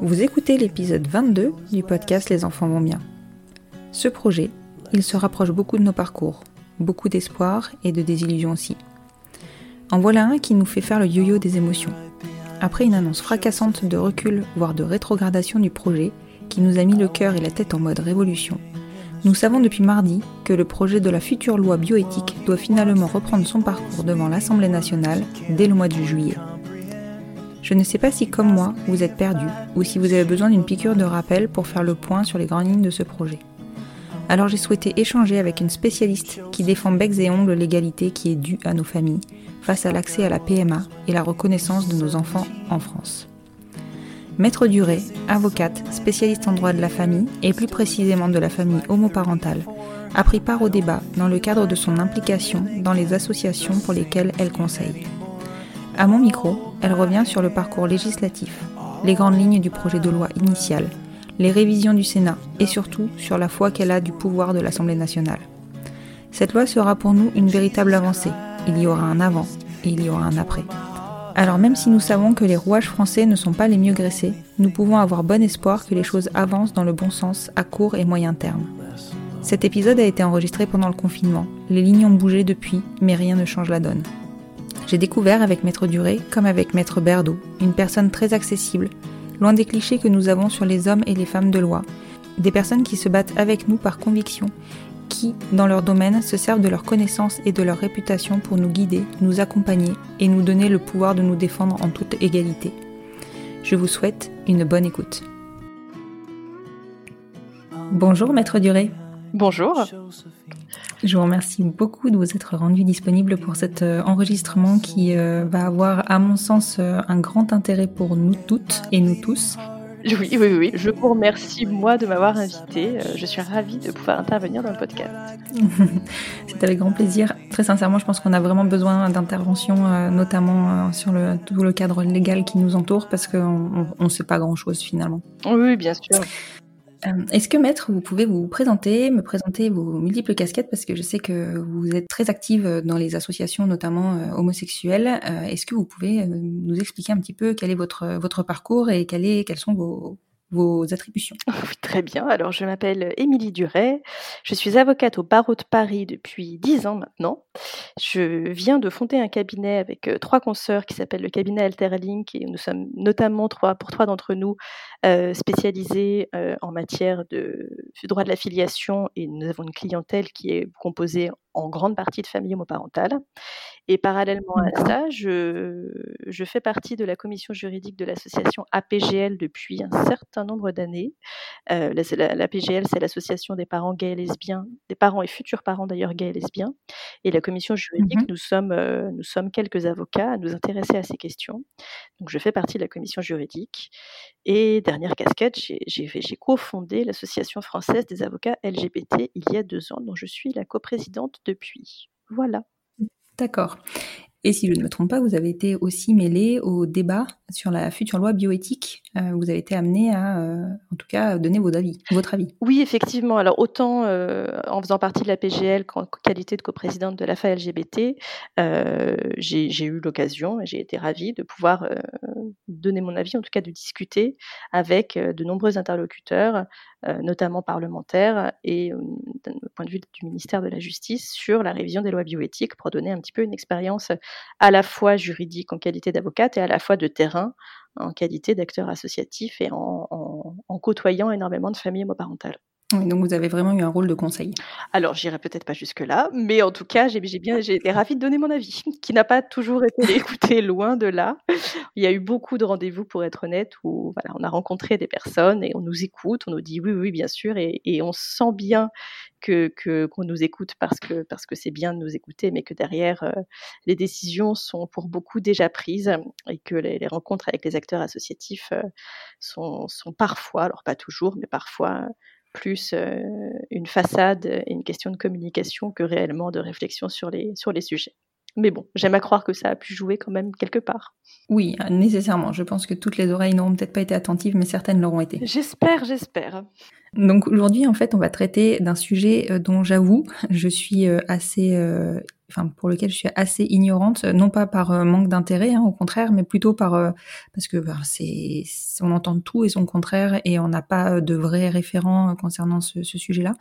Vous écoutez l'épisode 22 du podcast Les enfants vont bien. Ce projet, il se rapproche beaucoup de nos parcours, beaucoup d'espoir et de désillusion aussi. En voilà un qui nous fait faire le yo-yo des émotions. Après une annonce fracassante de recul, voire de rétrogradation du projet, qui nous a mis le cœur et la tête en mode révolution, nous savons depuis mardi que le projet de la future loi bioéthique doit finalement reprendre son parcours devant l'Assemblée nationale dès le mois de juillet. Je ne sais pas si comme moi vous êtes perdu ou si vous avez besoin d'une piqûre de rappel pour faire le point sur les grandes lignes de ce projet. Alors j'ai souhaité échanger avec une spécialiste qui défend becs et ongles l'égalité qui est due à nos familles face à l'accès à la PMA et la reconnaissance de nos enfants en France. Maître Duré, avocate, spécialiste en droit de la famille et plus précisément de la famille homoparentale, a pris part au débat dans le cadre de son implication dans les associations pour lesquelles elle conseille. À mon micro, elle revient sur le parcours législatif, les grandes lignes du projet de loi initial, les révisions du Sénat et surtout sur la foi qu'elle a du pouvoir de l'Assemblée nationale. Cette loi sera pour nous une véritable avancée. Il y aura un avant et il y aura un après. Alors même si nous savons que les rouages français ne sont pas les mieux graissés, nous pouvons avoir bon espoir que les choses avancent dans le bon sens à court et moyen terme. Cet épisode a été enregistré pendant le confinement. Les lignes ont bougé depuis, mais rien ne change la donne. J'ai découvert avec Maître Duré, comme avec Maître Berdo, une personne très accessible, loin des clichés que nous avons sur les hommes et les femmes de loi, des personnes qui se battent avec nous par conviction, qui, dans leur domaine, se servent de leur connaissance et de leur réputation pour nous guider, nous accompagner et nous donner le pouvoir de nous défendre en toute égalité. Je vous souhaite une bonne écoute. Bonjour Maître Duré. Bonjour. Je vous remercie beaucoup de vous être rendu disponible pour cet euh, enregistrement qui euh, va avoir, à mon sens, euh, un grand intérêt pour nous toutes et nous tous. Oui, oui, oui. Je vous remercie, moi, de m'avoir invité. Je suis ravie de pouvoir intervenir dans le podcast. C'est avec grand plaisir. Très sincèrement, je pense qu'on a vraiment besoin d'intervention, notamment sur le, tout le cadre légal qui nous entoure, parce qu'on ne sait pas grand-chose finalement. Oui, bien sûr. Euh, Est-ce que maître, vous pouvez vous présenter, me présenter vos multiples casquettes? Parce que je sais que vous êtes très active dans les associations, notamment euh, homosexuelles. Euh, Est-ce que vous pouvez euh, nous expliquer un petit peu quel est votre votre parcours et quel est, quelles sont vos vos attributions? Très bien. Alors, je m'appelle Émilie Duret. Je suis avocate au barreau de Paris depuis dix ans maintenant. Je viens de fonder un cabinet avec euh, trois consoeurs qui s'appelle le cabinet Alterlink et nous sommes notamment trois, pour trois d'entre nous euh, spécialisés euh, en matière de, droit de la filiation et nous avons une clientèle qui est composée en grande partie de famille homoparentale. Et parallèlement à ça, je, je, fais partie de la commission juridique de l'association APGL depuis un certain nombre d'années. Euh, L'APGL, c'est l'association des parents gays et lesbiens, des parents et futurs parents d'ailleurs gays et lesbiens. Et la commission juridique, mmh nous, sommes, euh, nous sommes quelques avocats à nous intéresser à ces questions. Donc je fais partie de la commission juridique. Et dernière casquette, j'ai cofondé l'association française des avocats LGBT il y a deux ans, dont je suis la coprésidente depuis. Voilà. D'accord. Et si je ne me trompe pas, vous avez été aussi mêlé au débat sur la future loi bioéthique. Euh, vous avez été amené à, euh, en tout cas, donner vos avis, votre avis. Oui, effectivement. Alors autant euh, en faisant partie de la PGL en qualité de coprésidente de la FA LGBT, j'ai eu l'occasion et j'ai été ravie de pouvoir donner mon avis, en tout cas de discuter avec de nombreux interlocuteurs, notamment parlementaires et d'un point de vue du ministère de la Justice sur la révision des lois bioéthiques pour donner un petit peu une expérience à la fois juridique en qualité d'avocate et à la fois de terrain en qualité d'acteur associatif et en, côtoyant énormément de familles homoparentales. Donc vous avez vraiment eu un rôle de conseil. Alors j'irai peut-être pas jusque là, mais en tout cas j'ai bien j'ai été ravie de donner mon avis, qui n'a pas toujours été écouté loin de là. Il y a eu beaucoup de rendez-vous pour être honnête où voilà on a rencontré des personnes et on nous écoute, on nous dit oui oui bien sûr et, et on sent bien que qu'on nous écoute parce que parce que c'est bien de nous écouter, mais que derrière euh, les décisions sont pour beaucoup déjà prises et que les, rencontres avec les acteurs associatifs euh, sont, sont parfois, alors pas toujours, mais parfois plus euh, une façade et une question de communication que réellement de réflexion sur les sur les sujets. Mais bon, j'aime à croire que ça a pu jouer quand même quelque part. Oui, nécessairement. Je pense que toutes les oreilles n'auront peut-être pas été attentives, mais certaines l'auront été. J'espère, j'espère. Donc aujourd'hui, en fait, on va traiter d'un sujet euh, dont j'avoue, je suis euh, assez, euh, enfin pour lequel je suis assez ignorante, non pas par manque d'intérêt, hein, au contraire, mais plutôt par parce que ben, c'est, on entend tout et son contraire et on n'a pas de vrais référents concernant ce, ce sujet-là.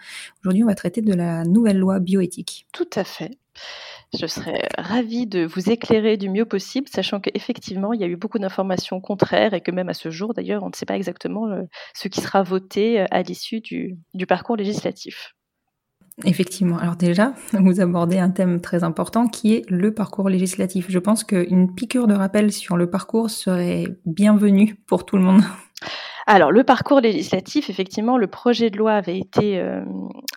Aujourd'hui, on va traiter de la nouvelle loi bioéthique. Tout à fait. Je serais ravie de vous éclairer du mieux possible, sachant qu'effectivement, il y a eu beaucoup d'informations contraires et que même à ce jour, d'ailleurs, on ne sait pas exactement euh, ce qui sera voté euh, à l'issue du, parcours législatif. Effectivement. Alors déjà, vous abordez un thème très important qui est le parcours législatif. Je pense qu'une piqûre de rappel sur le parcours serait bienvenue pour tout le monde. Alors, le parcours législatif, effectivement, le projet de loi avait été, euh,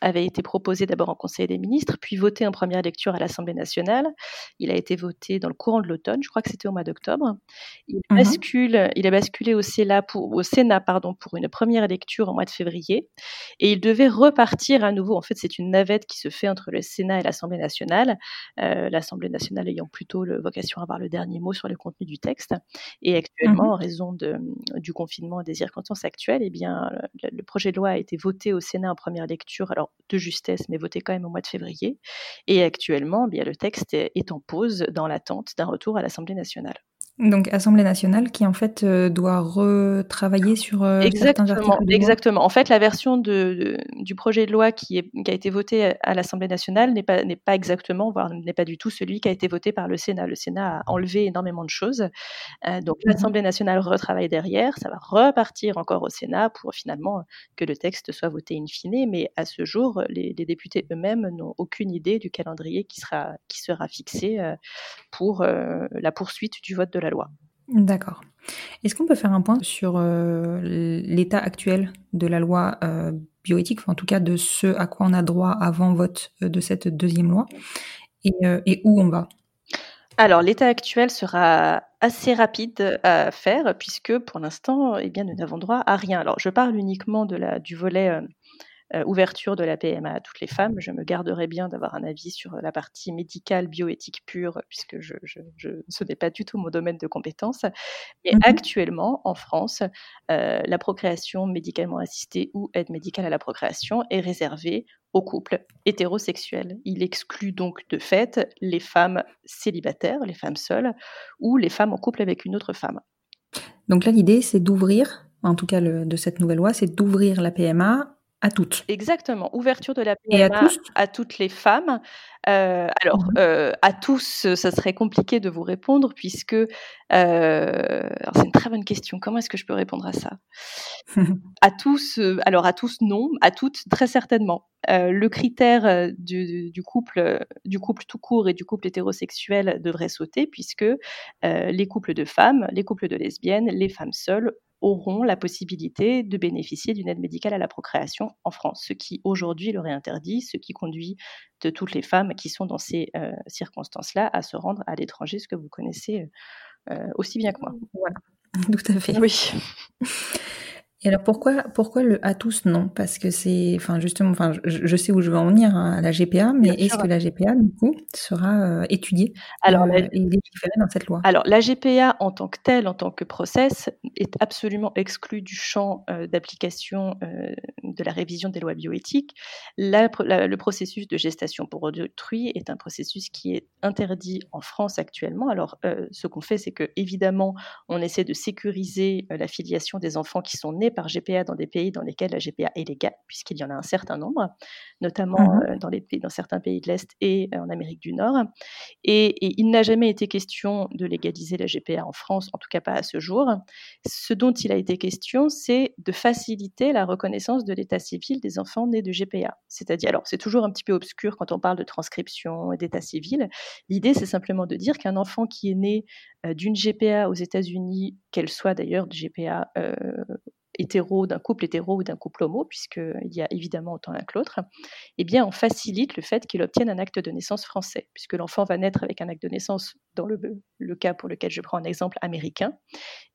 avait été proposé d'abord en Conseil des ministres, puis voté en première lecture à l'Assemblée nationale. Il a été voté dans le courant de l'automne, je crois que c'était au mois d'octobre. Il, mmh bascule, il a basculé au Sénat, pour, au Sénat pardon, pour une première lecture au mois de février, et il devait repartir à nouveau. En fait, c'est une navette qui se fait entre le Sénat et l'Assemblée nationale, euh, l'Assemblée nationale ayant plutôt le, vocation à avoir le dernier mot sur le contenu du texte. Et actuellement, mmh en raison de, du confinement et des circonstances actuelle, eh bien, le, projet de loi a été voté au Sénat en première lecture, alors de justesse, mais voté quand même au mois de février. Et actuellement, eh bien, le texte est en pause dans l'attente d'un retour à l'Assemblée nationale. Donc Assemblée nationale qui en fait euh, doit retravailler sur euh, exactement, exactement. En fait, la version de, du projet de loi qui, est, qui a été voté à l'Assemblée nationale n'est pas, n'est pas exactement, voire n'est pas du tout celui qui a été voté par le Sénat. Le Sénat a enlevé énormément de choses. Euh, donc mmh l'Assemblée nationale retravaille derrière. Ça va repartir encore au Sénat pour finalement que le texte soit voté in fine. Mais à ce jour, les, les députés eux-mêmes n'ont aucune idée du calendrier qui sera, qui sera fixé pour la poursuite du vote de la loi. D'accord. Est-ce qu'on peut faire un point sur euh, l'état actuel de la loi euh, bioéthique, en tout cas de ce à quoi on a droit avant vote euh, de cette deuxième loi, et, où on va? Alors, l'état actuel sera assez rapide à faire puisque pour l'instant, eh bien, nous n'avons droit à rien. Alors, je parle uniquement de la, du volet euh, ouverture de la PMA à toutes les femmes. Je me garderai bien d'avoir un avis sur la partie médicale, bioéthique pure, puisque je, ce n'est pas du tout mon domaine de compétence. Mais mmh actuellement, en France, euh, la procréation médicalement assistée ou aide médicale à la procréation est réservée aux couples hétérosexuels. Il exclut donc de fait les femmes célibataires, les femmes seules, ou les femmes en couple avec une autre femme. Donc là, l'idée, c'est d'ouvrir, en tout cas de cette nouvelle loi, c'est d'ouvrir la PMA à toutes. Exactement, ouverture de la Et à PMA tous? à toutes les femmes. Euh, alors, Mhm. euh, à tous, ça serait compliqué de vous répondre puisque, euh, c'est une très bonne question. Comment est-ce que je peux répondre à ça? À tous, alors à tous non, à toutes très certainement. Le critère du, du couple, du couple tout court et du couple hétérosexuel devrait sauter puisque les couples de femmes, les couples de lesbiennes, les femmes seules auront la possibilité de bénéficier d'une aide médicale à la procréation en France, ce qui aujourd'hui leur est interdit, ce qui conduit de toutes les femmes qui sont dans ces euh, circonstances-là à se rendre à l'étranger, ce que vous connaissez euh, aussi bien que moi. Voilà, tout à fait. Oui. Et alors pourquoi, pourquoi le à tous non? Parce que c'est, enfin justement, enfin je, je sais où je veux en venir hein, à la GPA, mais est-ce que la GPA du coup sera euh, étudiée Alors, euh, la- et légiférée dans cette loi? Alors, la GPA en tant que telle, en tant que process, est absolument exclue du champ euh, d'application euh, de la révision des lois bioéthiques. La- la- le processus de gestation pour autrui est un processus qui est interdit en France actuellement. Alors, euh, ce qu'on fait, c'est que évidemment, on essaie de sécuriser euh, la filiation des enfants qui sont nés par GPA dans des pays dans lesquels la GPA est légale, puisqu'il y en a un certain nombre, notamment Mhm. euh, dans, les, pays- dans certains pays de l'Est et euh, en Amérique du Nord. Et, et il n'a jamais été question de légaliser la GPA en France, en tout cas pas à ce jour. Ce dont il a été question, c'est de faciliter la reconnaissance de l'état civil des enfants nés de GPA. C'est-à-dire, alors c'est toujours un petit peu obscur quand on parle de transcription et d'état civil. L'idée, c'est simplement de dire qu'un enfant qui est né euh, d'une GPA aux États-Unis, qu'elle soit d'ailleurs de GPA euh, hétéro, d'un couple hétéro ou d'un couple homo, puisqu'il y a évidemment autant l'un que l'autre, eh bien, on facilite le fait qu'il obtienne un acte de naissance français, puisque l'enfant va naître avec un acte de naissance, dans le, le cas pour lequel je prends un exemple américain,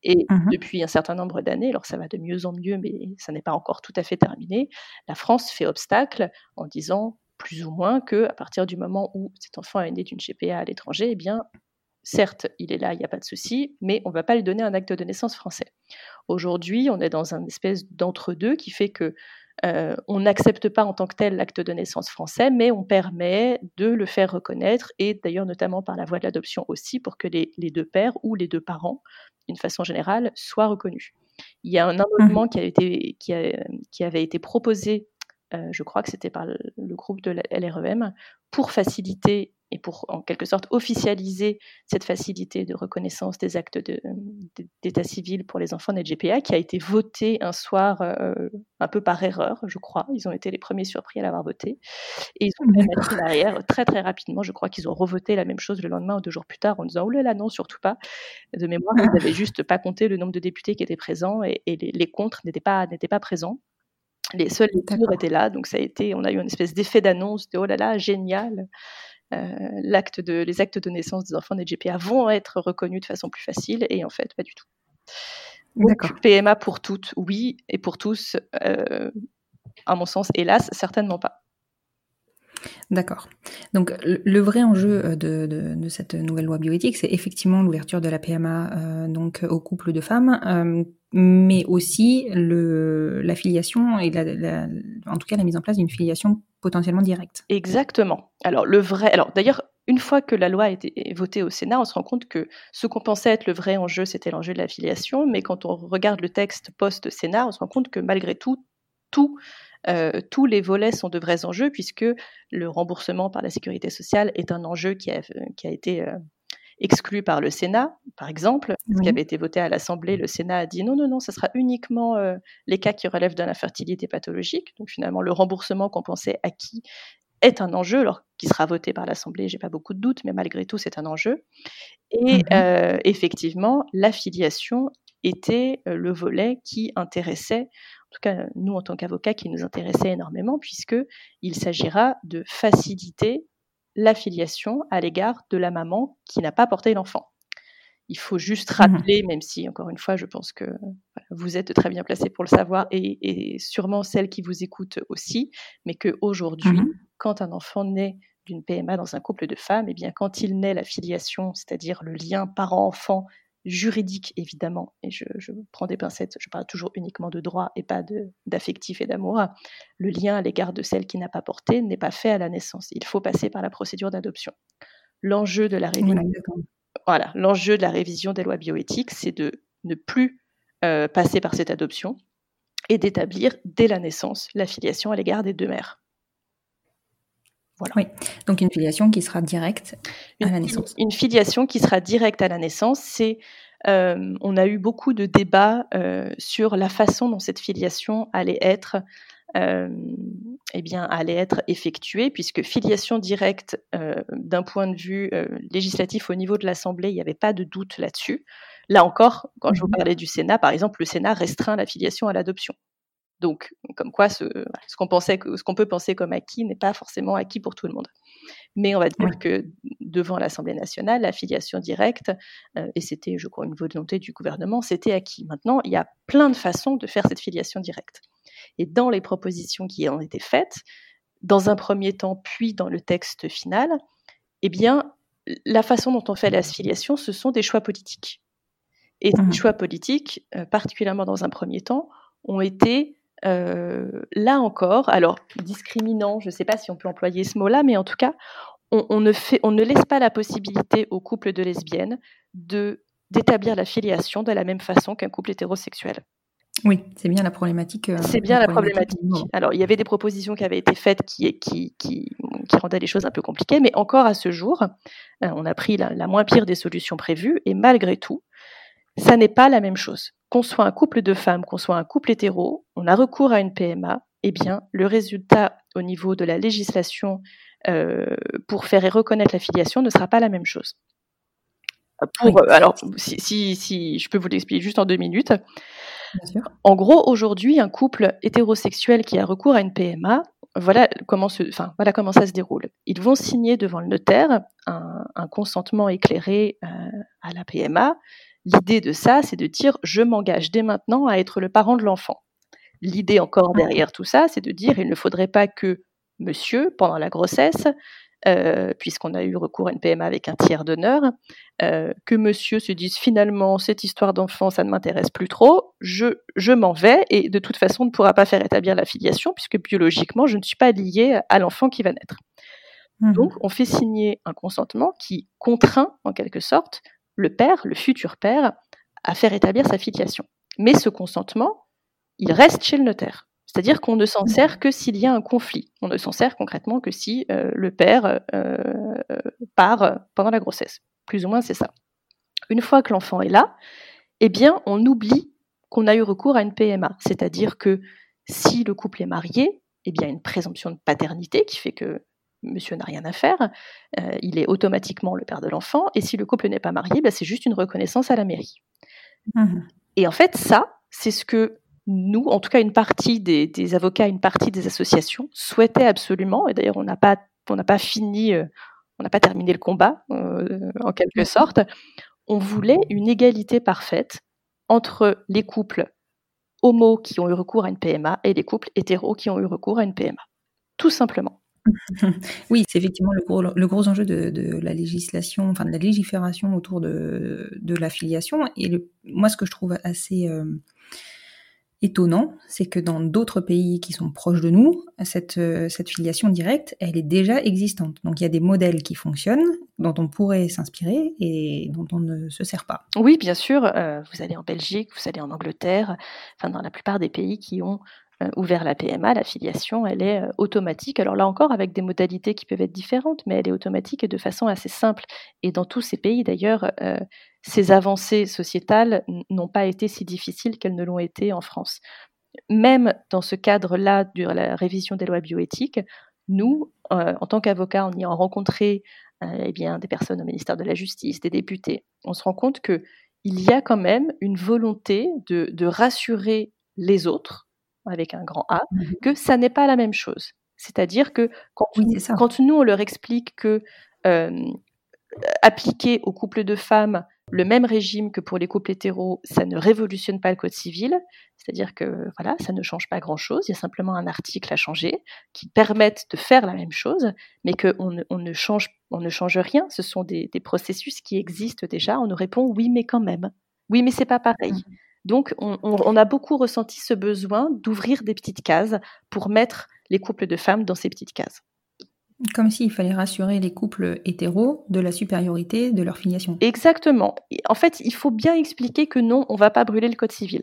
et Mhm. depuis un certain nombre d'années, alors ça va de mieux en mieux, mais ça n'est pas encore tout à fait terminé, la France fait obstacle en disant plus ou moins que à partir du moment où cet enfant est né d'une GPA à l'étranger, eh bien, certes, il est là, il n'y a pas de souci, mais on ne va pas lui donner un acte de naissance français. Aujourd'hui, on est dans un espèce d'entre-deux qui fait que euh, on n'accepte pas en tant que tel l'acte de naissance français, mais on permet de le faire reconnaître, et d'ailleurs notamment par la voie de l'adoption aussi, pour que les, les deux pères ou les deux parents, d'une façon générale, soient reconnus. Il y a un amendement qui, a été, qui, a- qui avait été proposé, euh, je crois que c'était par le, le groupe de la LREM, pour faciliter et pour en quelque sorte officialiser cette facilité de reconnaissance des actes de- d'état civil pour les enfants nés de GPA, qui a été voté un soir euh, un peu par erreur, je crois. Ils ont été les premiers surpris à l'avoir voté. Et ils ont fait machine arrière très très rapidement. Je crois qu'ils ont revoté la même chose le lendemain ou deux jours plus tard en disant Oh là là, non, surtout pas. De mémoire, ils n'avaient juste pas compté le nombre de députés qui étaient présents et, et les, les contre n'étaient pas, pas présents. Les seuls les étaient là, donc ça a été, on a eu une espèce d'effet d'annonce de oh là là, génial. Euh, l'acte de, les actes de naissance des enfants des GPA vont être reconnus de façon plus facile et en fait pas du tout. Donc. PMA pour toutes, oui, et pour tous, euh, à mon sens, hélas, certainement pas. D'accord. Donc le vrai enjeu euh, de, de, cette nouvelle loi bioéthique, c'est effectivement l'ouverture de la PMA euh, donc aux couples de femmes, euh, mais aussi le, la filiation et la, la- en tout cas la mise en place d'une filiation potentiellement directe. Exactement. Alors le vrai, alors d'ailleurs, une fois que la loi a été votée au Sénat, on se rend compte que ce qu'on pensait être le vrai enjeu, c'était l'enjeu de l'affiliation, mais quand on regarde le texte post-Sénat, on se rend compte que malgré tout, tout euh, tous les volets sont de vrais enjeux puisque le remboursement par la sécurité sociale est un enjeu qui a, qui a été euh, exclu par le Sénat, par exemple, ce qui avait été voté à l'Assemblée. Le Sénat a dit non, non, non, ce sera uniquement euh, les cas qui relèvent de l'infertilité pathologique. Donc finalement, le remboursement qu'on pensait acquis est un enjeu, alors qui sera voté par l'Assemblée, j'ai pas beaucoup de doutes, mais malgré tout, c'est un enjeu. Et Mhm. effectivement, l'affiliation était le volet qui intéressait, en tout cas nous en tant qu'avocats, qui nous intéressait énormément, puisque il s'agira de faciliter l'affiliation à l'égard de la maman qui n'a pas porté l'enfant. Il faut juste Mhm. rappeler, même si encore une fois, je pense que vous êtes très bien placé pour le savoir et, et sûrement celles qui vous écoutent aussi, mais qu'aujourd'hui, Mhm. quand un enfant naît d'une PMA dans un couple de femmes, et bien quand il naît la filiation, c'est-à-dire le lien parent-enfant juridique évidemment, et je, je prends des pincettes, je parle toujours uniquement de droit et pas d'affectif et d'amour, le lien à l'égard de celle qui n'a pas porté n'est pas fait à la naissance. Il faut passer par la procédure d'adoption. L'enjeu de la révision Voilà, exactement. voilà, l'enjeu de la révision des lois bioéthiques, c'est de ne plus euh, passer par cette adoption et d'établir dès la naissance la filiation à l'égard des deux mères. Voilà. Oui, donc une filiation qui sera directe à la naissance. Une filiation qui sera directe à la naissance, c'est euh, on a eu beaucoup de débats euh, sur la façon dont cette filiation allait être, euh, eh bien, allait être effectuée, puisque filiation directe, d'un point de vue législatif au niveau de l'Assemblée, il n'y avait pas de doute là-dessus. Là encore, quand je vous mmh parlais du Sénat, par exemple, le Sénat restreint la filiation à l'adoption. Donc, comme quoi, ce, qu'on pensait, ce qu'on peut penser comme acquis n'est pas forcément acquis pour tout le monde. Mais on va dire que devant l'Assemblée nationale, la filiation directe, euh, et c'était, je crois, une volonté du gouvernement, c'était acquis. Maintenant, il y a plein de façons de faire cette filiation directe. Et dans les propositions qui ont été faites, dans un premier temps, puis dans le texte final, eh bien, la façon dont on fait la filiation, ce sont des choix politiques. Et ces mmh. choix politiques, euh, particulièrement dans un premier temps, ont été euh, là encore, alors discriminant, je ne sais pas si on peut employer ce mot-là, mais en tout cas, on, ne fait, on ne laisse pas la possibilité aux couples de lesbiennes de d'établir la filiation de la même façon qu'un couple hétérosexuel. Oui, c'est bien la problématique. Euh, c'est bien la problématique. Alors, il y avait des propositions qui avaient été faites qui, qui, qui, qui, rendaient les choses un peu compliquées, mais encore à ce jour, euh, on a pris la, la, moins pire des solutions prévues, et malgré tout, ça n'est pas la même chose. Qu'on soit un couple de femmes, qu'on soit un couple hétéro, on a recours à une PMA, eh bien, le résultat au niveau de la législation euh, pour faire et reconnaître la filiation ne sera pas la même chose. Pour, euh, alors, si, si, si, je peux vous l'expliquer juste en deux minutes. En gros, aujourd'hui, un couple hétérosexuel qui a recours à une PMA, voilà comment, se, enfin, voilà comment ça se déroule. Ils vont signer devant le notaire un, un consentement éclairé euh, à la PMA L'idée de ça, c'est de dire je m'engage dès maintenant à être le parent de l'enfant. L'idée encore ah. derrière tout ça, c'est de dire il ne faudrait pas que monsieur, pendant la grossesse, euh, puisqu'on a eu recours à une PMA avec un tiers d'honneur, euh, que monsieur se dise finalement cette histoire d'enfant, ça ne m'intéresse plus trop, je, je m'en vais et de toute façon on ne pourra pas faire établir la filiation puisque biologiquement je ne suis pas liée à l'enfant qui va naître. Mmh Donc on fait signer un consentement qui contraint en quelque sorte le père, le futur père, à faire établir sa filiation. Mais ce consentement, il reste chez le notaire. C'est-à-dire qu'on ne s'en sert que s'il y a un conflit. On ne s'en sert concrètement que si euh, le père euh, part pendant la grossesse. Plus ou moins, c'est ça. Une fois que l'enfant est là, eh bien, on oublie qu'on a eu recours à une PMA. C'est-à-dire que si le couple est marié, eh bien, une présomption de paternité qui fait que monsieur n'a rien à faire, euh, il est automatiquement le père de l'enfant, et si le couple n'est pas marié, bah, c'est juste une reconnaissance à la mairie. Mmh. Et en fait, ça, c'est ce que nous, en tout cas une partie des, avocats, une partie des associations souhaitaient absolument, et d'ailleurs on n'a pas, on pas fini, euh, on n'a pas terminé le combat, euh, en quelque mmh. sorte, on voulait une égalité parfaite entre les couples homo qui ont eu recours à une PMA et les couples hétéros qui ont eu recours à une PMA. Tout simplement. Oui, c'est effectivement le gros, enjeu de, la législation, enfin de la légifération autour de, de l'affiliation. Et moi, ce que je trouve assez euh, étonnant, c'est que dans d'autres pays qui sont proches de nous, cette, euh, cette filiation directe, elle est déjà existante. Donc il y a des modèles qui fonctionnent, dont on pourrait s'inspirer et dont on ne se sert pas. Oui, bien sûr. Euh, vous allez en Belgique, vous allez en Angleterre, enfin dans la plupart des pays qui ont euh, ouvert la PMA, la filiation, elle est euh, automatique. Alors là encore, avec des modalités qui peuvent être différentes, mais elle est automatique et de façon assez simple. Et dans tous ces pays, d'ailleurs, euh, ces avancées sociétales n'ont pas été si difficiles qu'elles ne l'ont été en France. Même dans ce cadre-là de la révision des lois bioéthiques, nous, en tant qu'avocats, en y a rencontré eh bien, des personnes au ministère de la Justice, des députés. On se rend compte qu'il y a quand même une volonté de rassurer les autres avec un grand A, mmh que ça n'est pas la même chose. C'est-à-dire que quand, quand, nous, on leur explique que appliquer aux couples de femmes le même régime que pour les couples hétéros, ça ne révolutionne pas le code civil, c'est-à-dire que voilà, ça ne change pas grand-chose, il y a simplement un article à changer qui permette de faire la même chose, mais qu'on ne, on ne, change, on ne change rien, ce sont des, des, processus qui existent déjà, on nous répond oui mais quand même, oui mais c'est pas pareil. Mmh. Donc, on, a beaucoup ressenti ce besoin d'ouvrir des petites cases pour mettre les couples de femmes dans ces petites cases. Comme s'il fallait rassurer les couples hétéros de la supériorité de leur filiation. Exactement. En fait, il faut bien expliquer que non, on ne va pas brûler le code civil.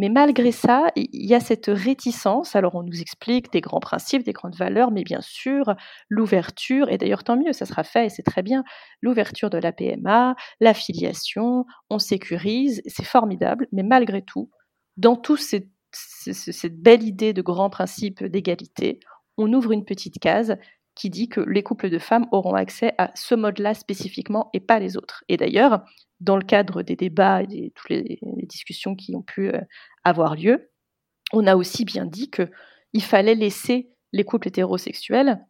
Mais malgré ça, il y a cette réticence. Alors on nous explique des grands principes, des grandes valeurs, mais bien sûr, l'ouverture, et d'ailleurs tant mieux, ça sera fait et c'est très bien, l'ouverture de la PMA, l'affiliation, on sécurise, c'est formidable, mais malgré tout, dans toute cette, cette belle idée de grands principes d'égalité, on ouvre une petite case qui dit que les couples de femmes auront accès à ce mode-là spécifiquement et pas les autres. Et d'ailleurs, dans le cadre des débats et de toutes les, discussions qui ont pu euh, avoir lieu, on a aussi bien dit qu'il fallait laisser les couples hétérosexuels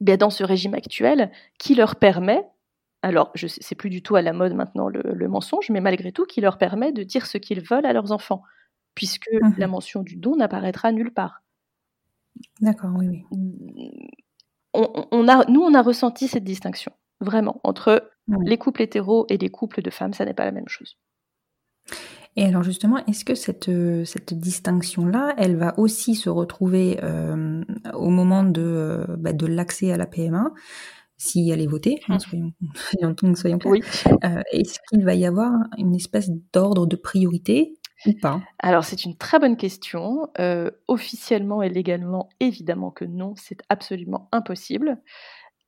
bien, dans ce régime actuel qui leur permet, alors je c'est plus du tout à la mode maintenant le, mensonge, mais malgré tout qui leur permet de dire ce qu'ils veulent à leurs enfants, puisque mmh la mention du don n'apparaîtra nulle part. D'accord, oui, oui. On, a, nous, on a ressenti cette distinction, vraiment, entre les couples hétéros et les couples de femmes, ça n'est pas la même chose. Et alors justement, est-ce que cette, euh, cette distinction-là, elle va aussi se retrouver euh, au moment de, euh, bah, de l'accès à la PMA si elle est votée, hein, soyons, soyons, clairs, oui. est-ce qu'il va y avoir une espèce d'ordre de priorité ou pas? Alors c'est une très bonne question. officiellement et légalement, évidemment que non, c'est absolument impossible.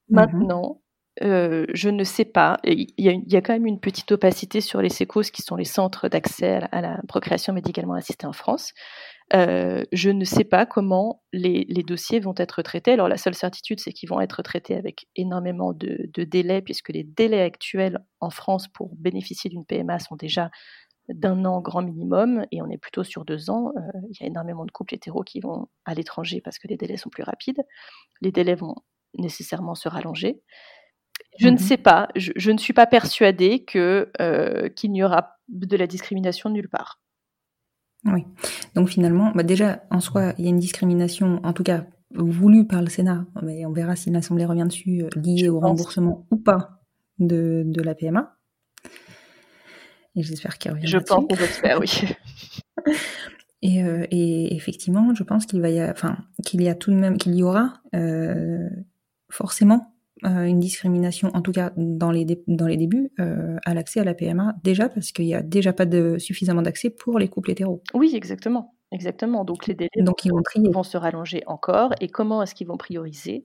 Mmh Maintenant, je ne sais pas. Il y, a, quand même une petite opacité sur les SECOS, qui sont les centres d'accès à, la procréation médicalement assistée en France. je ne sais pas comment les, dossiers vont être traités. Alors la seule certitude, c'est qu'ils vont être traités avec énormément de, délais, puisque les délais actuels en France pour bénéficier d'une PMA sont déjà d'un an grand minimum, et on est plutôt sur deux ans. Il y a énormément de couples hétéros qui vont à l'étranger parce que les délais sont plus rapides. Les délais vont nécessairement se rallonger. Je ne mmh sais pas. Je, ne suis pas persuadée que euh, qu'il n'y aura de la discrimination nulle part. Oui. Donc finalement, bah déjà en soi, il y a une discrimination, en tout cas voulue par le Sénat. Mais on verra si l'Assemblée revient dessus, euh, liée au remboursement ou pas de, de, la PMA. Et j'espère qu'il revient. Je pense qu'on faire, oui. Et, euh, et, effectivement, je pense qu'il va y, enfin, qu'il y a tout de même, qu'il y aura forcément euh, une discrimination, en tout cas dans les, dans les débuts, euh, à l'accès à la PMA, déjà parce qu'il n'y a déjà pas de, suffisamment d'accès pour les couples hétéros. Oui, exactement. Exactement. Donc les délais Donc, ils vont, vont, se rallonger encore. Et comment est-ce qu'ils vont prioriser?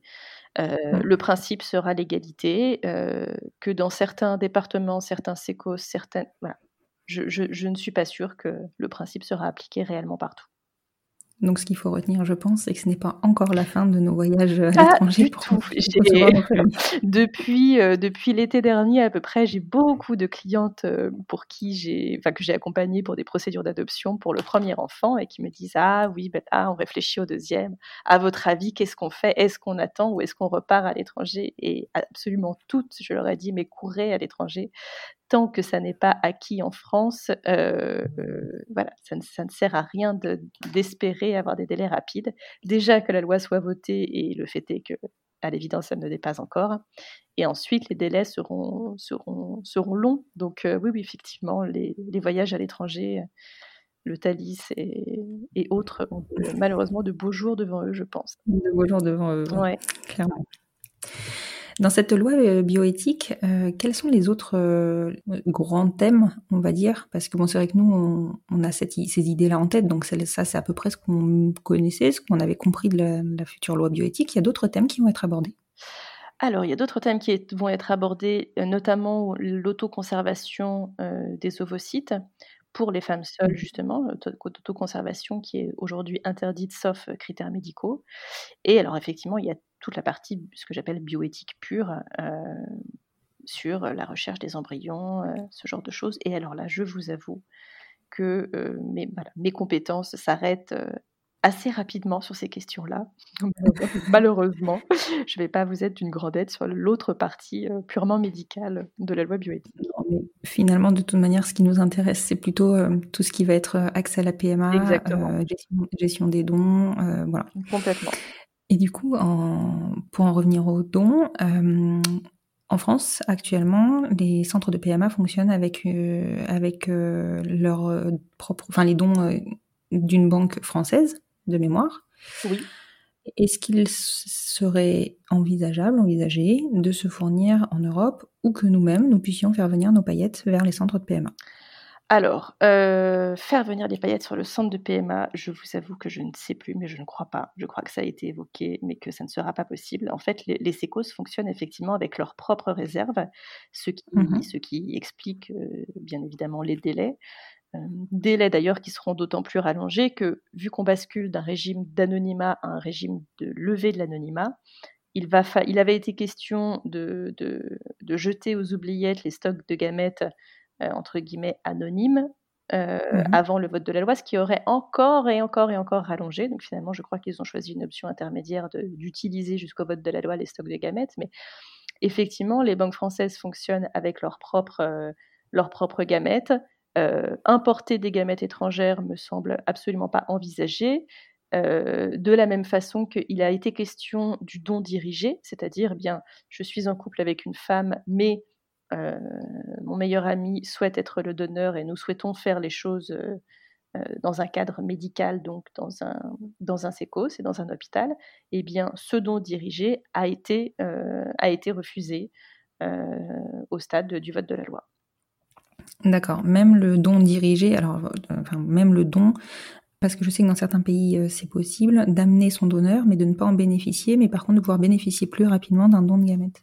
Euh, Le principe sera l'égalité, que dans certains départements, certains sécos, certaines... Voilà. Je, je, je ne suis pas sûre que le principe sera appliqué réellement partout. Donc, ce qu'il faut retenir, je pense, c'est que ce n'est pas encore la fin de nos voyages à l'étranger. depuis euh, depuis l'été dernier à peu près, j'ai beaucoup de clientes euh, pour qui j'ai, enfin que j'ai accompagnées pour des procédures d'adoption pour le premier enfant et qui me disent ah oui, ben, ah, on réfléchit au deuxième. À votre avis, qu'est-ce qu'on fait? Est-ce qu'on attend ou est-ce qu'on repart à l'étranger? Et absolument toutes, je leur ai dit, mais courez à l'étranger tant que ça n'est pas acquis en France, euh, euh, voilà, ça ne, sert à rien d'espérer avoir des délais rapides. Déjà que la loi soit votée, et le fait est que, à l'évidence, elle ne l'est pas encore. Et ensuite, les délais seront, seront, seront longs. Donc, euh, oui, oui, effectivement, les, voyages à l'étranger, le Thalys et, autres ont malheureusement de beaux jours devant eux, je pense. De beaux jours devant eux, ouais. clairement. Dans cette loi euh, bioéthique, euh, quels sont les autres euh, grands thèmes, on va dire? Parce que bon, c'est vrai que nous, on, a cette, ces idées-là en tête, donc ça, c'est à peu près ce qu'on connaissait, ce qu'on avait compris de la, future loi bioéthique. Il y a d'autres thèmes qui vont être abordés alors, il y a d'autres thèmes qui vont être abordés, notamment l'autoconservation des ovocytes pour les femmes seules, mmh. justement, d'autoconservation qui est aujourd'hui interdite sauf critères médicaux. Et alors, effectivement, il y a toute la partie, ce que j'appelle bioéthique pure, euh, sur la recherche des embryons, euh, ce genre de choses. Et alors là, je vous avoue que euh, mes, mes, compétences s'arrêtent assez rapidement sur ces questions-là. Malheureusement, je ne vais pas vous être d'une grande aide sur l'autre partie purement médicale de la loi bioéthique. finalement, de toute manière, ce qui nous intéresse, c'est plutôt tout ce qui va être accès à la PMA, gestion, gestion, des dons, voilà. Complètement. Et du coup, en, pour en revenir aux dons, euh, en France, actuellement, les centres de PMA fonctionnent avec, euh, avec euh, leur propre, enfin les dons d'une banque française de mémoire. Oui. Est-ce qu'il serait envisageable, envisagé, de se fournir en Europe ou que nous-mêmes, nous puissions faire venir nos paillettes vers les centres de PMA Alors, euh, faire venir des paillettes sur le centre de PMA, je vous avoue que je ne sais plus, mais je ne crois pas. Je crois que ça a été évoqué, mais que ça ne sera pas possible. En fait, les, les sécos fonctionnent effectivement avec leurs propres réserves, ce qui, Mhm. ce qui explique euh, bien évidemment les délais. Euh, délais d'ailleurs qui seront d'autant plus rallongés que, vu qu'on bascule d'un régime d'anonymat à un régime de levée de l'anonymat, il, va fa- il avait été question de, de- de jeter aux oubliettes les stocks de gamètes entre guillemets anonymes euh, Mhm. avant le vote de la loi, ce qui aurait encore et encore et encore rallongé. Donc finalement, je crois qu'ils ont choisi une option intermédiaire d'utiliser jusqu'au vote de la loi les stocks de gamètes. Mais effectivement, les banques françaises fonctionnent avec leurs propres, euh, leurs propres gamètes. Euh, importer des gamètes étrangères me semble absolument pas envisagé. Euh, de la même façon qu'il a été question du don dirigé, c'est-à-dire, eh bien, je suis en couple avec une femme, mais euh, mon meilleur ami souhaite être le donneur et nous souhaitons faire les choses euh, euh, dans un cadre médical, donc dans un, dans un sécos et dans un hôpital, eh bien, ce don dirigé a été, euh, a été refusé euh, au stade du vote de la loi. D'accord. Même le don dirigé, alors, euh, enfin, même le don, parce que je sais que dans certains pays, euh, c'est possible d'amener son donneur, mais de ne pas en bénéficier, mais par contre de pouvoir bénéficier plus rapidement d'un don de gamètes.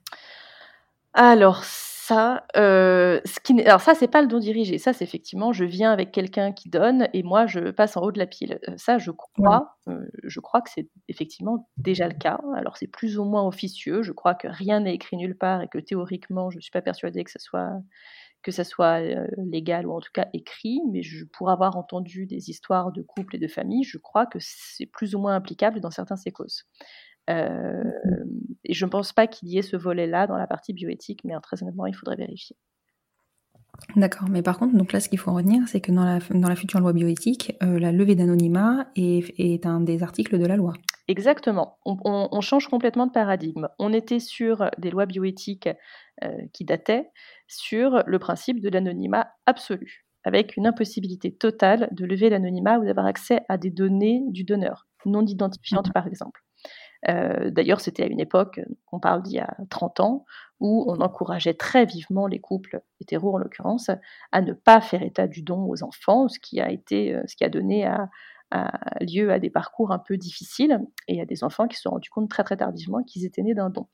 Alors ça, euh, ce qui n'est- alors ça c'est pas le don dirigé. Ça c'est effectivement, je viens avec quelqu'un qui donne et moi je passe en haut de la pile. Euh, Ça je crois, euh, je crois que c'est effectivement déjà le cas. Alors c'est plus ou moins officieux. Je crois que rien n'est écrit nulle part et que théoriquement je ne suis pas persuadée que ça soit que ça soit euh, légal ou en tout cas écrit. Mais je, pour avoir entendu des histoires de couples et de familles, je crois que c'est plus ou moins applicable dans certains sécos. Euh, et je ne pense pas qu'il y ait ce volet-là dans la partie bioéthique, mais très honnêtement, il faudrait vérifier. D'accord. Mais par contre, donc là, ce qu'il faut retenir, c'est que dans la, dans la future loi bioéthique, euh, la levée d'anonymat est, est un des articles de la loi. Exactement. On, on- on change complètement de paradigme. On était sur des lois bioéthiques euh, qui dataient sur le principe de l'anonymat absolu, avec une impossibilité totale de lever l'anonymat ou d'avoir accès à des données du donneur, non identifiantes par exemple. Euh, D'ailleurs, c'était à une époque, on parle d'il y a 30 ans, où on encourageait très vivement les couples hétéros en l'occurrence à ne pas faire état du don aux enfants, ce qui a été, euh, ce qui a donné lieu à des parcours un peu difficiles et à des enfants qui se sont rendus compte très très tardivement qu'ils étaient nés d'un don.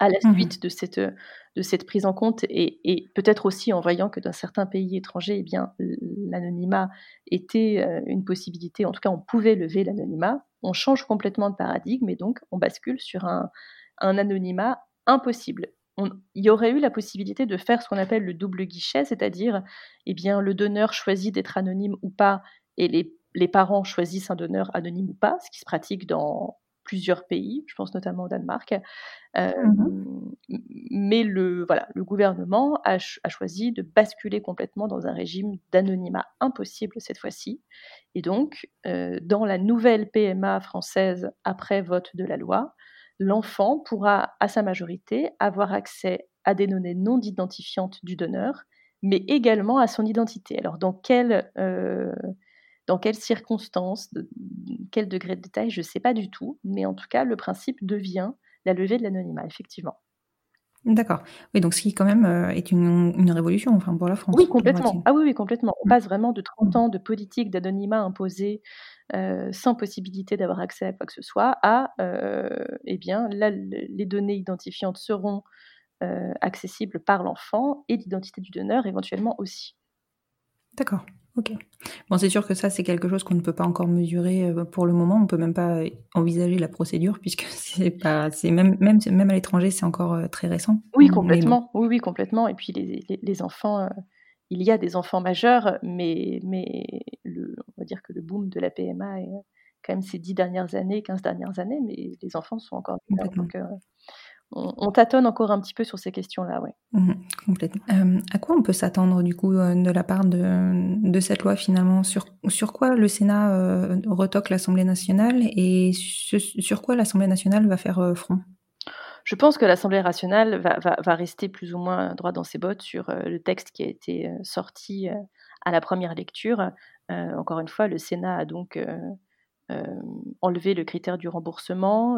À la Mhm. suite de cette, de cette prise en compte et, et peut-être aussi en voyant que dans certains pays étrangers, eh bien, l'anonymat était euh, une possibilité, en tout cas on pouvait lever l'anonymat, on change complètement de paradigme et donc on bascule sur un, un anonymat impossible. On- il y aurait eu la possibilité de faire ce qu'on appelle le double guichet, c'est-à-dire eh bien, le donneur choisit d'être anonyme ou pas et les, les parents choisissent un donneur anonyme ou pas, ce qui se pratique dans plusieurs pays, je pense notamment au Danemark. Euh, m- Mais le, voilà, le gouvernement a, ch- a choisi de basculer complètement dans un régime d'anonymat impossible cette fois-ci. Et donc, euh, dans la nouvelle PMA française après vote de la loi, l'enfant pourra, à sa majorité, avoir accès à des données non identifiantes du donneur, mais également à son identité. Alors, dans quelle, euh, dans quelles circonstances, de- quel degré de détail, je ne sais pas du tout, mais en tout cas, le principe devient la levée de l'anonymat, effectivement. D'accord. Oui, donc ce qui quand même euh, est une, une révolution, enfin pour la France. Oui, complètement. Ah oui, oui, complètement. On Mm. passe vraiment de 30 ans de politique d'anonymat imposée euh, sans possibilité d'avoir accès à quoi que ce soit à, euh, eh bien, là, le- les données identifiantes seront accessibles par l'enfant et l'identité du donneur éventuellement aussi. D'accord. Ok. Bon, c'est sûr que ça, c'est quelque chose qu'on ne peut pas encore mesurer euh, pour le moment. On peut même pas envisager la procédure puisque c'est pas, c'est même, même, même à l'étranger, c'est encore euh, très récent. Oui, Mais complètement. Oui, oui, complètement. Et puis les, les- les enfants, euh, il y a des enfants majeurs, mais, mais le, on va dire que le boom de la PMA est quand même ces 10 dernières années, 15 dernières années, mais les enfants sont encore. Complètement. Donc, euh, on, on tâtonne encore un petit peu sur ces questions-là, ouais. Mhm, complètement. Euh, à quoi on peut s'attendre du coup euh, de la part de, de cette loi finalement? Sur, sur quoi le Sénat euh, retoque l'Assemblée nationale et sur, sur quoi l'Assemblée nationale va faire euh, front? Je pense que l'Assemblée nationale va, va- va rester plus ou moins droit dans ses bottes sur le texte qui a été sorti à la première lecture. Encore une fois, le Sénat a donc enlever le critère du remboursement,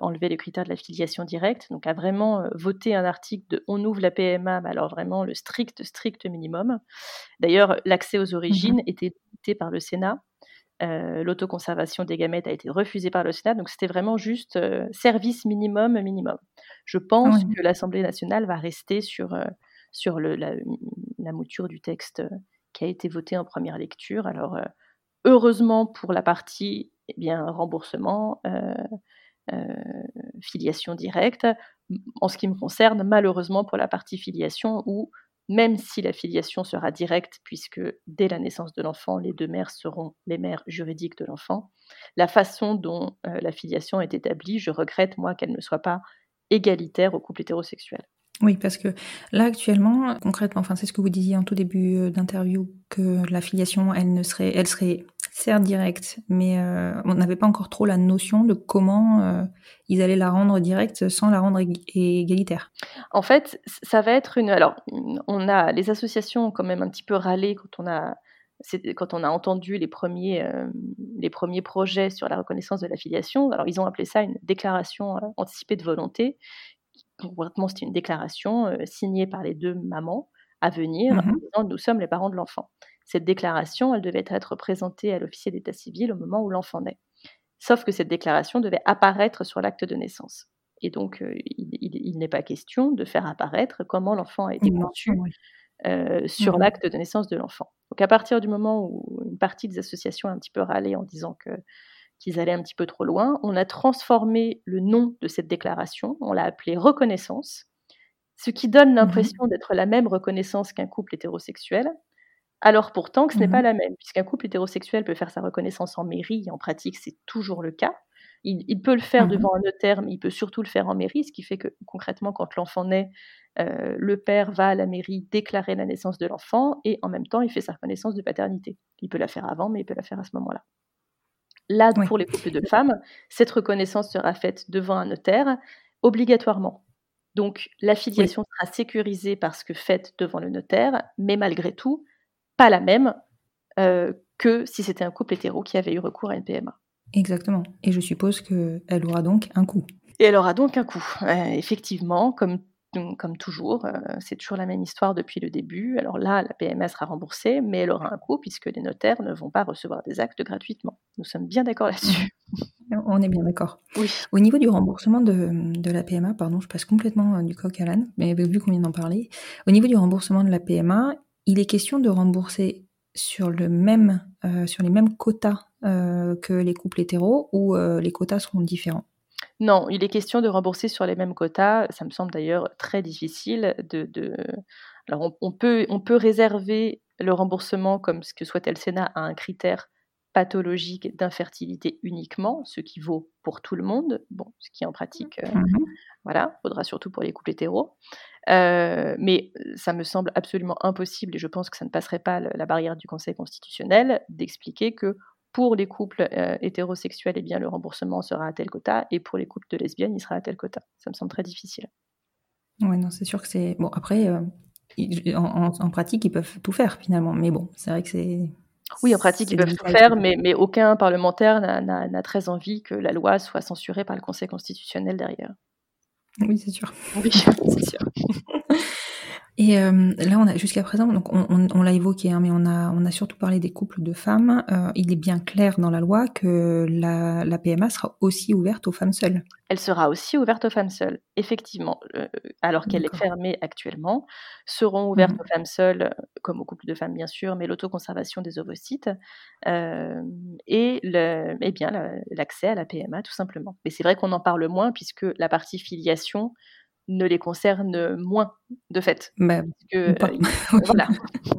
enlever le critère de la filiation directe, donc a vraiment voté un article de on ouvre la PMA, mais alors vraiment le strict, strict minimum. D'ailleurs, l'accès aux origines mmh était limité par le Sénat. L'autoconservation des gamètes a été refusée par le Sénat, donc c'était vraiment juste service minimum, minimum. Je pense que l'Assemblée nationale va rester sur, sur le, la, la, mouture du texte qui a été voté en première lecture. Alors, heureusement pour la partie eh bien, remboursement, euh, euh, filiation directe. En ce qui me concerne, malheureusement pour la partie filiation, où même si la filiation sera directe, puisque dès la naissance de l'enfant, les deux mères seront les mères juridiques de l'enfant, la façon dont euh, la filiation est établie, je regrette, moi, qu'elle ne soit pas égalitaire au couple hétérosexuel. Oui, parce que là actuellement, concrètement, enfin c'est ce que vous disiez en tout début euh, d'interview, que la filiation, elle ne serait, elle serait certes directe, mais euh, on n'avait pas encore trop la notion de comment euh, ils allaient la rendre directe sans la rendre égalitaire. En fait, ça va être une. Alors, on a les associations ont quand même un petit peu râlé quand on a quand on a entendu les premiers, les premiers projets sur la reconnaissance de la filiation, alors ils ont appelé ça une déclaration anticipée de volonté, c'était une déclaration euh, signée par les deux mamans à venir en mmh disant nous sommes les parents de l'enfant. Cette déclaration, elle devait être présentée à l'officier d'état civil au moment où l'enfant naît. Sauf que cette déclaration devait apparaître sur l'acte de naissance. Et donc, euh, il, n'est pas question de faire apparaître comment l'enfant a été conçu euh, sur l'acte de naissance de l'enfant. Donc, à partir du moment où une partie des associations a un petit peu râlé en disant que qu'ils allaient un petit peu trop loin. On a transformé le nom de cette déclaration, on l'a appelé reconnaissance, ce qui donne mmh l'impression d'être la même reconnaissance qu'un couple hétérosexuel, alors pourtant que ce n'est pas mmh la même, puisqu'un couple hétérosexuel peut faire sa reconnaissance en mairie, et en pratique c'est toujours le cas. Il, peut le faire mmh devant un notaire, mais il peut surtout le faire en mairie, ce qui fait que concrètement, quand l'enfant naît, euh, le père va à la mairie déclarer la naissance de l'enfant, et en même temps, il fait sa reconnaissance de paternité. Il peut la faire avant, mais il peut la faire à ce moment-là. Là, pour les couples de femmes, cette reconnaissance sera faite devant un notaire obligatoirement. Donc, la filiation sera sécurisée parce que faite devant le notaire, mais malgré tout, pas la même euh, que si c'était un couple hétéro qui avait eu recours à une PMA. Exactement. Et je suppose qu'elle aura donc un coût. Et elle aura donc un coût. Euh, effectivement, comme comme toujours, euh, c'est toujours la même histoire depuis le début. Alors là, la PMA sera remboursée, mais elle aura un coût puisque les notaires ne vont pas recevoir des actes gratuitement. Nous sommes bien d'accord là-dessus. On est bien d'accord. Oui. Au niveau du remboursement de, la PMA, pardon, je passe complètement euh, du coq à l'âne, mais vu qu'on vient d'en parler, au niveau du remboursement de la PMA, il est question de rembourser sur, le même, euh, sur les mêmes quotas que les couples hétéros ou les quotas seront différents? Non, il est question de rembourser sur les mêmes quotas. Ça me semble d'ailleurs très difficile de. Alors, on, peut, on peut réserver le remboursement, comme ce que souhaitait le Sénat, à un critère pathologique d'infertilité uniquement, ce qui vaut pour tout le monde, bon, ce qui en pratique, euh, mmh voilà, faudra surtout pour les couples hétéros. Euh, mais ça me semble absolument impossible, et je pense que ça ne passerait pas la barrière du Conseil constitutionnel, d'expliquer que pour les couples euh, hétérosexuels, eh bien, le remboursement sera à tel quota, et pour les couples de lesbiennes, il sera à tel quota. Ça me semble très difficile. Oui, non, c'est sûr que c'est. Bon, après, euh, en, pratique, ils peuvent tout faire finalement, mais bon, c'est vrai que c'est. Oui, en pratique, ils peuvent tout faire, mais, mais aucun parlementaire n'a très envie que la loi soit censurée par le Conseil constitutionnel derrière. Oui, c'est sûr. Oui, c'est sûr. Et euh, là, on a jusqu'à présent, donc on, on, on l'a évoqué, hein, mais on a, on a surtout parlé des couples de femmes. Euh, il est bien clair dans la loi que la, la, PMA sera aussi ouverte aux femmes seules. Elle sera aussi ouverte aux femmes seules, effectivement, euh, alors qu'elle est fermée actuellement. Seront ouvertes mmh. aux femmes seules, comme aux couples de femmes bien sûr, mais l'autoconservation des ovocytes et le, eh bien l'accès à la PMA tout simplement. Mais c'est vrai qu'on en parle moins puisque la partie filiation ne les concerne moins de fait. Bah, que, euh, voilà.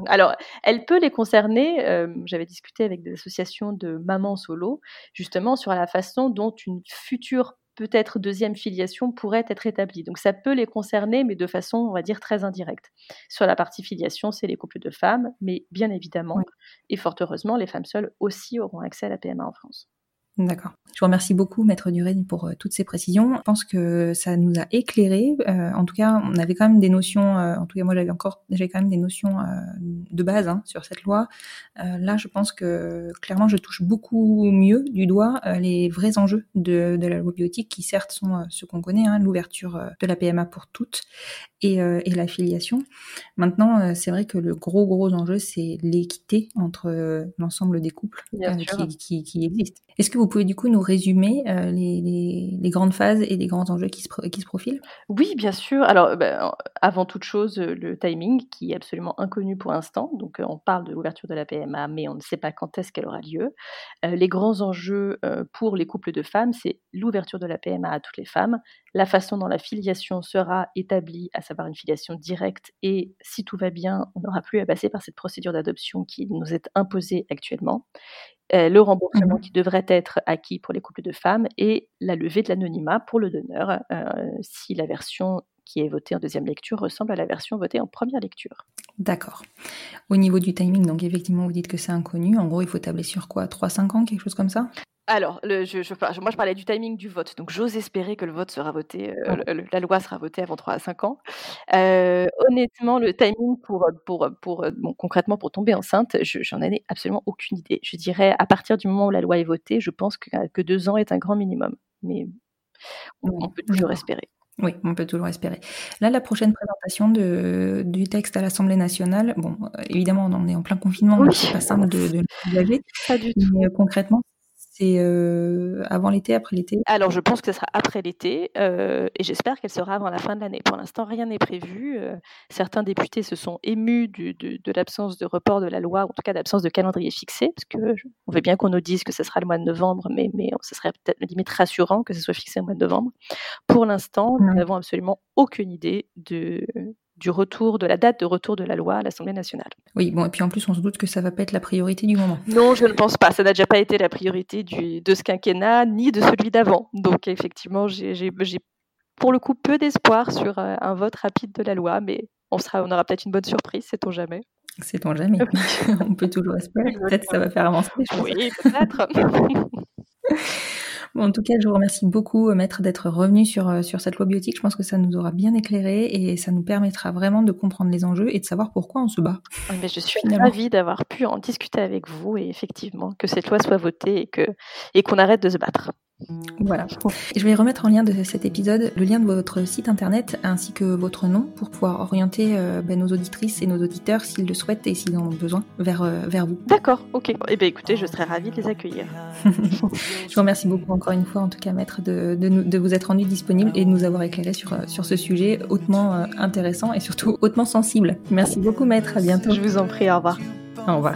Alors, elle peut les concerner. Euh, j'avais discuté avec des associations de mamans solo, justement sur la façon dont une future peut-être deuxième filiation pourrait être établie. Donc ça peut les concerner, mais de façon, on va dire, très indirecte. Sur la partie filiation, c'est les couples de femmes, mais bien évidemment, et fort heureusement, les femmes seules aussi auront accès à la PMA en France. D'accord. Je vous remercie beaucoup, Maître Duré, pour euh, toutes ces précisions. Je pense que ça nous a éclairé. Euh, en tout cas, on avait quand même des notions. Euh, en tout cas, moi, j'avais encore, j'avais quand même des notions de base hein, sur cette loi. là, je pense que clairement, je touche beaucoup mieux du doigt les vrais enjeux de, de, la loi biotique, qui certes sont ce qu'on connaît, hein, l'ouverture de la PMA pour toutes et, et l'affiliation. Maintenant, c'est vrai que le gros gros enjeu, c'est l'équité entre l'ensemble des couples qui, qui, qui existent. Est-ce que vous pouvez du coup nous résumer euh, les, grandes phases et les grands enjeux qui se, qui se profilent? Oui, bien sûr. Alors, ben, avant toute chose, euh, le timing qui est absolument inconnu pour l'instant. Donc, euh, on parle de l'ouverture de la PMA, mais on ne sait pas quand est-ce qu'elle aura lieu. les grands enjeux pour les couples de femmes, c'est l'ouverture de la PMA à toutes les femmes, la façon dont la filiation sera établie, à savoir une filiation directe, et si tout va bien, on n'aura plus à passer par cette procédure d'adoption qui nous est imposée actuellement. Euh, le remboursement mmh qui devrait être acquis pour les couples de femmes et la levée de l'anonymat pour le donneur euh, si la version qui est votée en deuxième lecture ressemble à la version votée en première lecture. D'accord. Au niveau du timing, donc effectivement, vous dites que c'est inconnu. En gros, il faut tabler sur quoi? 3-5 ans, quelque chose comme ça? Alors, le, je, moi, je parlais du timing du vote. Donc, j'ose espérer que le vote sera voté, euh, la loi sera votée avant 3 à 5 ans. Euh, honnêtement, le timing pour, pour, pour concrètement, pour tomber enceinte, j'en ai absolument aucune idée. Je dirais, à partir du moment où la loi est votée, je pense que, que deux ans est un grand minimum. Mais on, peut toujours espérer. Oui, on peut toujours espérer. Là, la prochaine présentation de, du texte à l'Assemblée nationale, bon, évidemment, on est en plein confinement, donc c'est pas simple de, de Pas du tout. Mais euh, concrètement, c'est euh, avant l'été, après l'été? Alors, je pense que ce sera après l'été euh, et j'espère qu'elle sera avant la fin de l'année. Pour l'instant, rien n'est prévu. Euh, certains députés se sont émus de, l'absence de report de la loi, en tout cas d'absence de calendrier fixé, parce que on veut bien qu'on nous dise que ce sera le mois de novembre, mais, mais ce serait peut-être limite rassurant que ce soit fixé au mois de novembre. Pour l'instant, nous n'avons absolument aucune idée de, du retour, de la date de retour de la loi à l'Assemblée nationale. Oui, bon, et puis en plus, on se doute que ça va pas être la priorité du moment. Non, je ne pense pas. Ça n'a déjà pas été la priorité du, de ce quinquennat, ni de celui d'avant. Donc, effectivement, j'ai pour le coup peu d'espoir sur euh, un vote rapide de la loi, mais on, sera, on aura peut-être une bonne surprise, sait-on jamais. Sait-on jamais. on peut toujours espérer. Peut-être que ça va faire avancer. Oui, peut-être. en tout cas, je vous remercie beaucoup, euh, Maître, d'être revenu sur, euh, sur cette loi biotique. Je pense que ça nous aura bien éclairé et ça nous permettra vraiment de comprendre les enjeux et de savoir pourquoi on se bat. mais je suis ravie d'avoir pu en discuter avec vous et effectivement que cette loi soit votée et que et qu'on arrête de se battre. Voilà. Je vais remettre en lien de cet épisode le lien de votre site internet ainsi que votre nom pour pouvoir orienter euh, ben, nos auditrices et nos auditeurs s'ils le souhaitent et s'ils en ont besoin vers, euh, vers vous. D'accord, ok. Eh bien écoutez, je serais ravie de les accueillir. je vous remercie beaucoup encore une fois en tout cas maître de, de, de vous être rendu disponible et de nous avoir éclairé sur, euh, sur ce sujet hautement intéressant et surtout hautement sensible. Merci beaucoup maître, à bientôt. Je vous en prie, au revoir. Au revoir.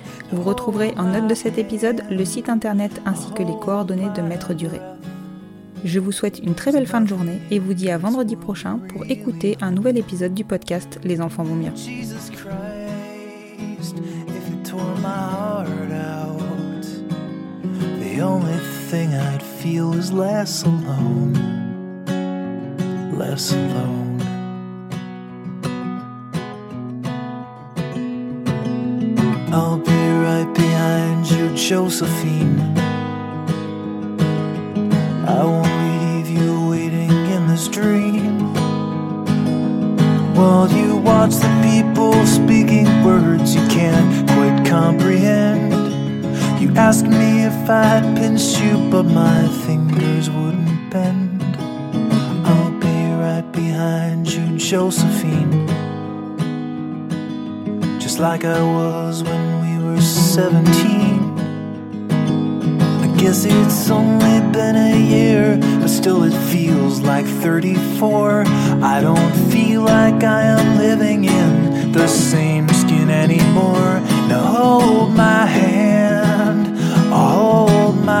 Vous retrouverez en note de cet épisode le site internet ainsi que les coordonnées de Maître Duré. Je vous souhaite une très belle fin de journée et vous dis à vendredi prochain pour écouter un nouvel épisode du podcast Les enfants vont Josephine. I won't leave you waiting in this dream. While you watch the people speaking words you can't quite comprehend. You ask me if I'd pinch you, but my fingers wouldn't bend. I'll be right behind you, Josephine. Just like I was when we were 17 guess it's only been a year, but still it feels like 34. I don't feel like I am living in the same skin anymore. Now hold my hand, hold less